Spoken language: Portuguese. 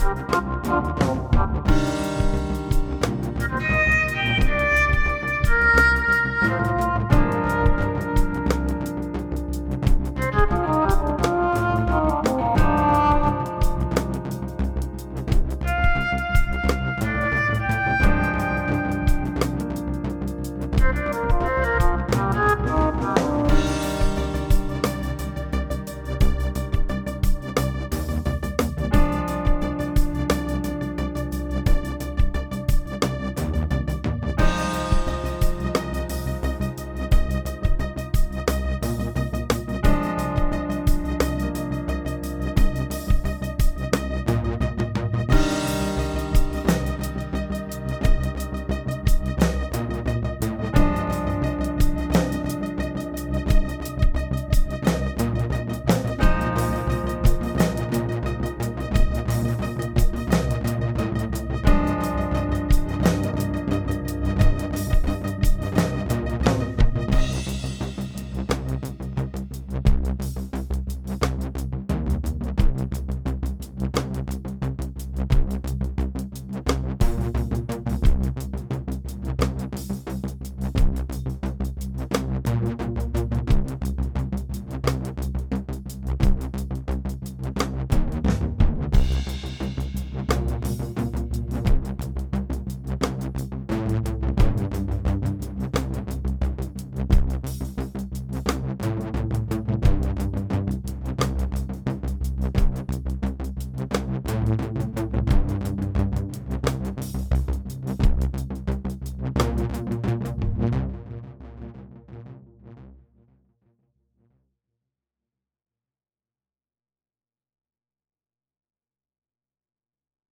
Música